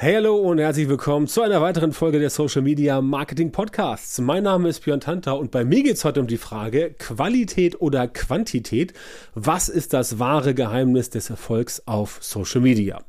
Hey, hallo und herzlich willkommen zu einer weiteren Folge der Social Media Marketing Podcasts. Mein Name ist Björn Tanta und bei mir geht es heute um die Frage Qualität oder Quantität. Was ist das wahre Geheimnis des Erfolgs auf Social Media?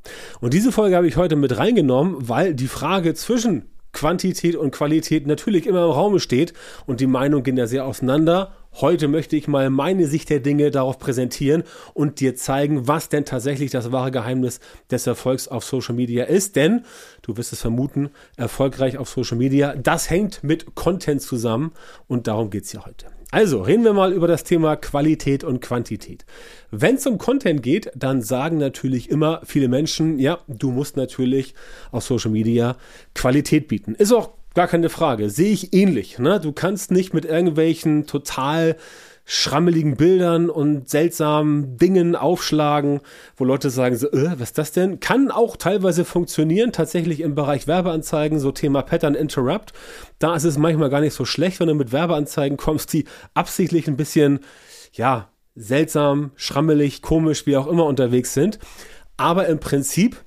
Und diese Folge habe ich heute mit reingenommen, weil die Frage zwischen Quantität und Qualität natürlich immer im Raum steht und die Meinungen gehen ja sehr auseinander. Heute möchte ich mal meine Sicht der Dinge darauf präsentieren und dir zeigen, was denn tatsächlich das wahre Geheimnis des Erfolgs auf Social Media ist. Denn, du wirst es vermuten, erfolgreich auf Social Media, das hängt mit Content zusammen und darum geht es ja heute. Also, reden wir mal über das Thema Qualität und Quantität. Wenn es um Content geht, dann sagen natürlich immer viele Menschen, ja, du musst natürlich auf Social Media Qualität bieten. Ist auch gar keine Frage. Sehe ich ähnlich. Ne? Du kannst nicht mit irgendwelchen total schrammeligen Bildern und seltsamen Dingen aufschlagen, wo Leute sagen so, äh, was ist das denn? Kann auch teilweise funktionieren, tatsächlich im Bereich Werbeanzeigen, so Thema Pattern Interrupt. Da ist es manchmal gar nicht so schlecht, wenn du mit Werbeanzeigen kommst, die absichtlich ein bisschen, ja, seltsam, schrammelig, komisch, wie auch immer unterwegs sind. Aber im Prinzip,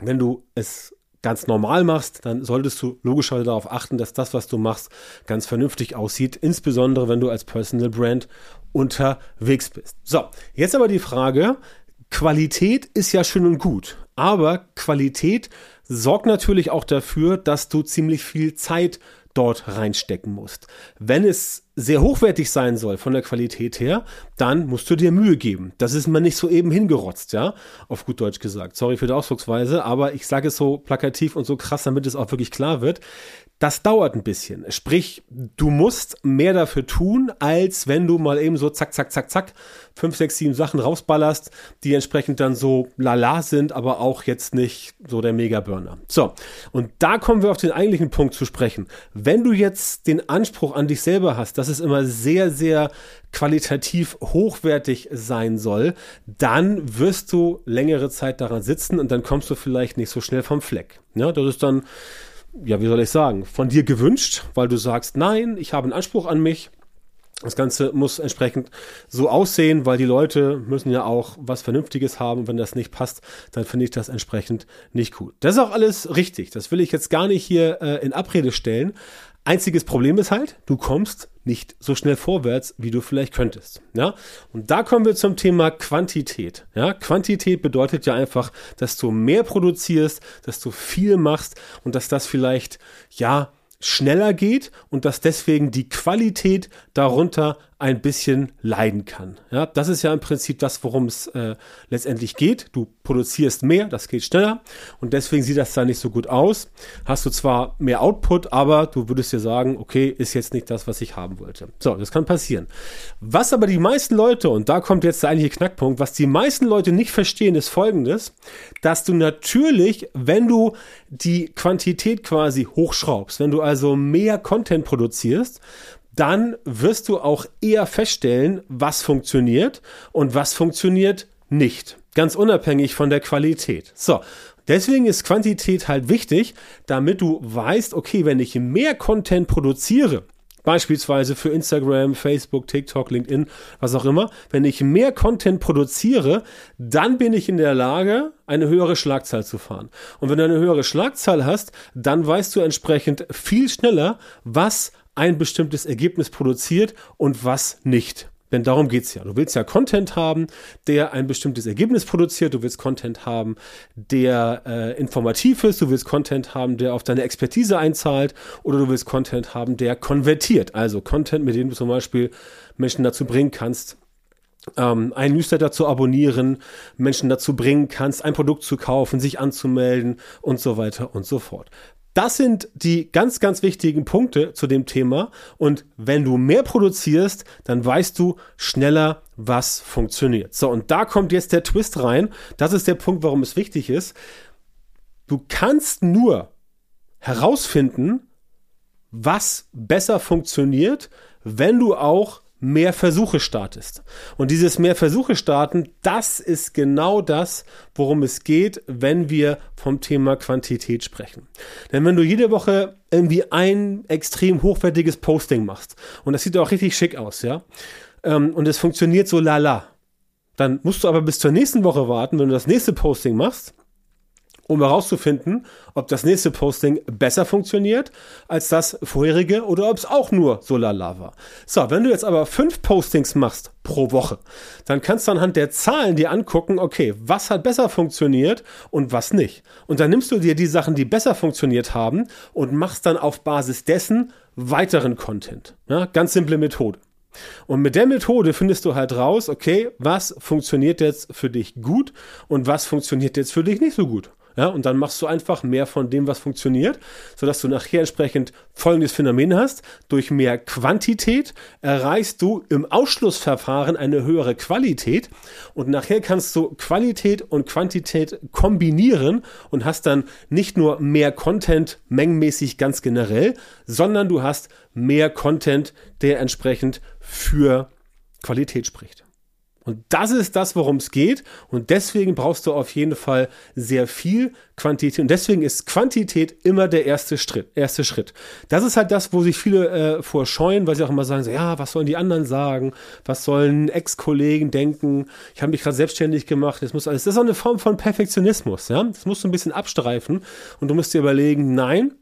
wenn du es ganz normal machst, dann solltest du logischerweise darauf achten, dass das, was du machst, ganz vernünftig aussieht, insbesondere wenn du als Personal Brand unterwegs bist. So, jetzt aber die Frage, Qualität ist ja schön und gut, aber Qualität sorgt natürlich auch dafür, dass du ziemlich viel Zeit dort reinstecken musst. Wenn es sehr hochwertig sein soll von der Qualität her, dann musst du dir Mühe geben. Das ist man nicht so eben hingerotzt, ja, auf gut Deutsch gesagt. Sorry für die Ausdrucksweise, aber ich sage es so plakativ und so krass, damit es auch wirklich klar wird. Das dauert ein bisschen. Sprich, du musst mehr dafür tun, als wenn du mal eben so zack, zack, zack, zack, fünf, sechs, sieben Sachen rausballerst, die entsprechend dann so lala sind, aber auch jetzt nicht so der Mega-Burner. So, und da kommen wir auf den eigentlichen Punkt zu sprechen. Wenn du jetzt den Anspruch an dich selber hast, dass es immer sehr, sehr qualitativ hochwertig sein soll, dann wirst du längere Zeit daran sitzen und dann kommst du vielleicht nicht so schnell vom Fleck. Ja, das ist dann ja, wie soll ich sagen, von dir gewünscht, weil du sagst, nein, ich habe einen Anspruch an mich. Das Ganze muss entsprechend so aussehen, weil die Leute müssen ja auch was Vernünftiges haben. Wenn das nicht passt, dann finde ich das entsprechend nicht gut. Das ist auch alles richtig. Das will ich jetzt gar nicht hier äh, in Abrede stellen. Einziges Problem ist halt, du kommst nicht so schnell vorwärts, wie du vielleicht könntest. Ja? Und da kommen wir zum Thema Quantität. Ja? Quantität bedeutet ja einfach, dass du mehr produzierst, dass du viel machst und dass das vielleicht, ja, schneller geht und dass deswegen die Qualität darunter ein bisschen leiden kann. Ja, das ist ja im Prinzip das, worum es äh, letztendlich geht. Du produzierst mehr, das geht schneller und deswegen sieht das da nicht so gut aus. Hast du zwar mehr Output, aber du würdest dir sagen, okay, ist jetzt nicht das, was ich haben wollte. So, das kann passieren. Was aber die meisten Leute, und da kommt jetzt der eigentliche Knackpunkt, was die meisten Leute nicht verstehen, ist folgendes, dass du natürlich, wenn du die Quantität quasi hochschraubst, wenn du also mehr Content produzierst, dann wirst du auch eher feststellen, was funktioniert und was funktioniert nicht. Ganz unabhängig von der Qualität. So. Deswegen ist Quantität halt wichtig, damit du weißt, okay, wenn ich mehr Content produziere, beispielsweise für Instagram, Facebook, TikTok, LinkedIn, was auch immer, wenn ich mehr Content produziere, dann bin ich in der Lage, eine höhere Schlagzahl zu fahren. Und wenn du eine höhere Schlagzahl hast, dann weißt du entsprechend viel schneller, was ein bestimmtes Ergebnis produziert und was nicht. Denn darum geht's ja. Du willst ja Content haben, der ein bestimmtes Ergebnis produziert. Du willst Content haben, der äh, informativ ist. Du willst Content haben, der auf deine Expertise einzahlt. Oder du willst Content haben, der konvertiert. Also Content, mit dem du zum Beispiel Menschen dazu bringen kannst, ähm, einen Newsletter zu abonnieren, Menschen dazu bringen kannst, ein Produkt zu kaufen, sich anzumelden und so weiter und so fort. Das sind die ganz, ganz wichtigen Punkte zu dem Thema. Und wenn du mehr produzierst, dann weißt du schneller, was funktioniert. So, und da kommt jetzt der Twist rein. Das ist der Punkt, warum es wichtig ist. Du kannst nur herausfinden, was besser funktioniert, wenn du auch mehr Versuche startest. Und dieses mehr Versuche starten, das ist genau das, worum es geht, wenn wir vom Thema Quantität sprechen. Denn wenn du jede Woche irgendwie ein extrem hochwertiges Posting machst, und das sieht auch richtig schick aus, ja, ähm, und es funktioniert so lala, dann musst du aber bis zur nächsten Woche warten, wenn du das nächste Posting machst, um herauszufinden, ob das nächste Posting besser funktioniert als das vorherige oder ob es auch nur so lala war. So, wenn du jetzt aber fünf Postings machst pro Woche, dann kannst du anhand der Zahlen dir angucken, okay, was hat besser funktioniert und was nicht. Und dann nimmst du dir die Sachen, die besser funktioniert haben und machst dann auf Basis dessen weiteren Content. Ja, ganz simple Methode. Und mit der Methode findest du halt raus, okay, was funktioniert jetzt für dich gut und was funktioniert jetzt für dich nicht so gut. Ja, und dann machst du einfach mehr von dem, was funktioniert, sodass du nachher entsprechend folgendes Phänomen hast. Durch mehr Quantität erreichst du im Ausschlussverfahren eine höhere Qualität und nachher kannst du Qualität und Quantität kombinieren und hast dann nicht nur mehr Content mengenmäßig ganz generell, sondern du hast mehr Content, der entsprechend für Qualität spricht. Und das ist das, worum es geht. Und deswegen brauchst du auf jeden Fall sehr viel Quantität. Und deswegen ist Quantität immer der erste Schritt. Erste Schritt. Das ist halt das, wo sich viele äh, vorscheuen, weil sie auch immer sagen, so, ja, was sollen die anderen sagen? Was sollen Ex-Kollegen denken? Ich habe mich gerade selbstständig gemacht. Das muss alles. Das ist auch eine Form von Perfektionismus. Ja, das musst du ein bisschen abstreifen. Und du musst dir überlegen, nein,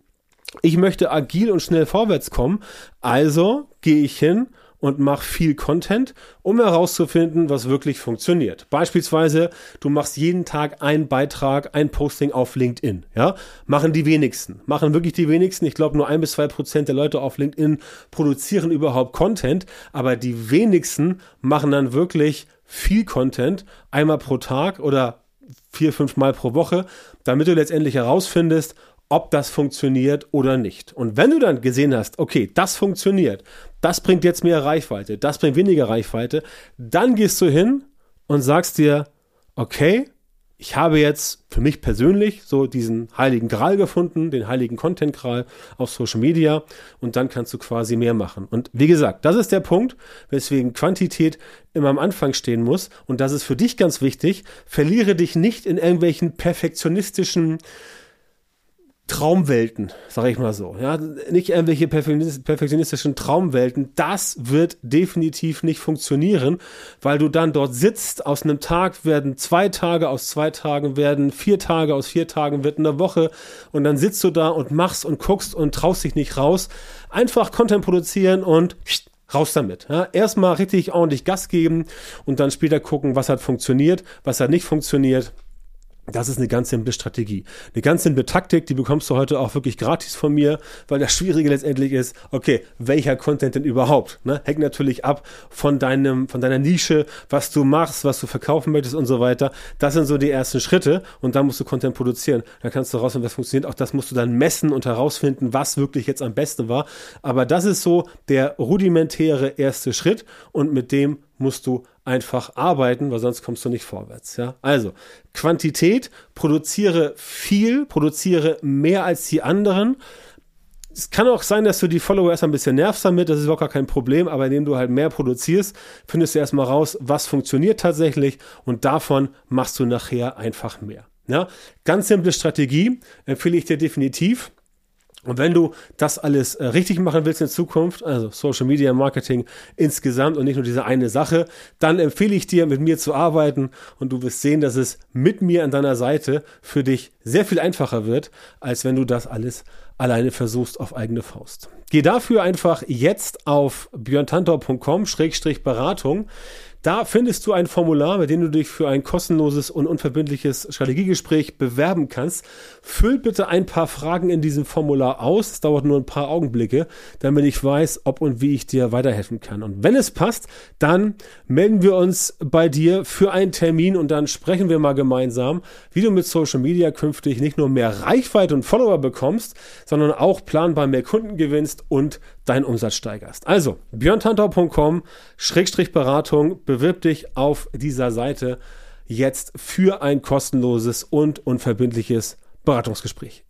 ich möchte agil und schnell vorwärts kommen. Also gehe ich hin und mach viel Content, um herauszufinden, was wirklich funktioniert. Beispielsweise, du machst jeden Tag einen Beitrag, ein Posting auf LinkedIn. Ja, machen die wenigsten, machen wirklich die wenigsten. Ich glaube, nur ein bis zwei Prozent der Leute auf LinkedIn produzieren überhaupt Content, aber die wenigsten machen dann wirklich viel Content, einmal pro Tag oder vier, fünf Mal pro Woche, damit du letztendlich herausfindest, ob das funktioniert oder nicht. Und wenn du dann gesehen hast, okay, das funktioniert, das bringt jetzt mehr Reichweite, das bringt weniger Reichweite, dann gehst du hin und sagst dir, okay, ich habe jetzt für mich persönlich so diesen heiligen Gral gefunden, den heiligen Content Gral auf Social Media und dann kannst du quasi mehr machen. Und wie gesagt, das ist der Punkt, weswegen Quantität immer am Anfang stehen muss und das ist für dich ganz wichtig. Verliere dich nicht in irgendwelchen perfektionistischen Traumwelten, sage ich mal so. Ja, nicht irgendwelche perfektionistischen Traumwelten. Das wird definitiv nicht funktionieren, weil du dann dort sitzt. Aus einem Tag werden zwei Tage, aus zwei Tagen werden vier Tage, aus vier Tagen wird eine Woche. Und dann sitzt du da und machst und guckst und traust dich nicht raus. Einfach Content produzieren und raus damit. Ja, erstmal richtig ordentlich Gas geben und dann später gucken, was hat funktioniert, was hat nicht funktioniert das ist eine ganz simple Strategie. Eine ganz simple Taktik, die bekommst du heute auch wirklich gratis von mir, weil das Schwierige letztendlich ist, okay, welcher Content denn überhaupt? Ne? Hängt natürlich ab von deinem, von deiner Nische, was du machst, was du verkaufen möchtest und so weiter. Das sind so die ersten Schritte und dann musst du Content produzieren. Dann kannst du rausfinden, was funktioniert. Auch das musst du dann messen und herausfinden, was wirklich jetzt am besten war. Aber das ist so der rudimentäre erste Schritt und mit dem musst du einfach arbeiten, weil sonst kommst du nicht vorwärts. Ja? Also Quantität, produziere viel, produziere mehr als die anderen. Es kann auch sein, dass du die Follower erst ein bisschen nervst damit, das ist überhaupt gar kein Problem, aber indem du halt mehr produzierst, findest du erstmal raus, was funktioniert tatsächlich und davon machst du nachher einfach mehr. Ja? Ganz simple Strategie, empfehle ich dir definitiv. Und wenn du das alles äh, richtig machen willst in Zukunft, also Social Media Marketing insgesamt und nicht nur diese eine Sache, dann empfehle ich dir, mit mir zu arbeiten und du wirst sehen, dass es mit mir an deiner Seite für dich sehr viel einfacher wird, als wenn du das alles alleine versuchst auf eigene Faust. Geh dafür einfach jetzt auf björntantor.com-beratung. Da findest du ein Formular, mit dem du dich für ein kostenloses und unverbindliches Strategiegespräch bewerben kannst. Füll bitte ein paar Fragen in diesem Formular aus. Es dauert nur ein paar Augenblicke, damit ich weiß, ob und wie ich dir weiterhelfen kann. Und wenn es passt, dann melden wir uns bei dir für einen Termin und dann sprechen wir mal gemeinsam, wie du mit Social Media künftig nicht nur mehr Reichweite und Follower bekommst, sondern auch planbar mehr Kunden gewinnst und deinen Umsatz steigerst. Also, björntantau.com, Schrägstrich Beratung, bewirb dich auf dieser Seite jetzt für ein kostenloses und unverbindliches Beratungsgespräch.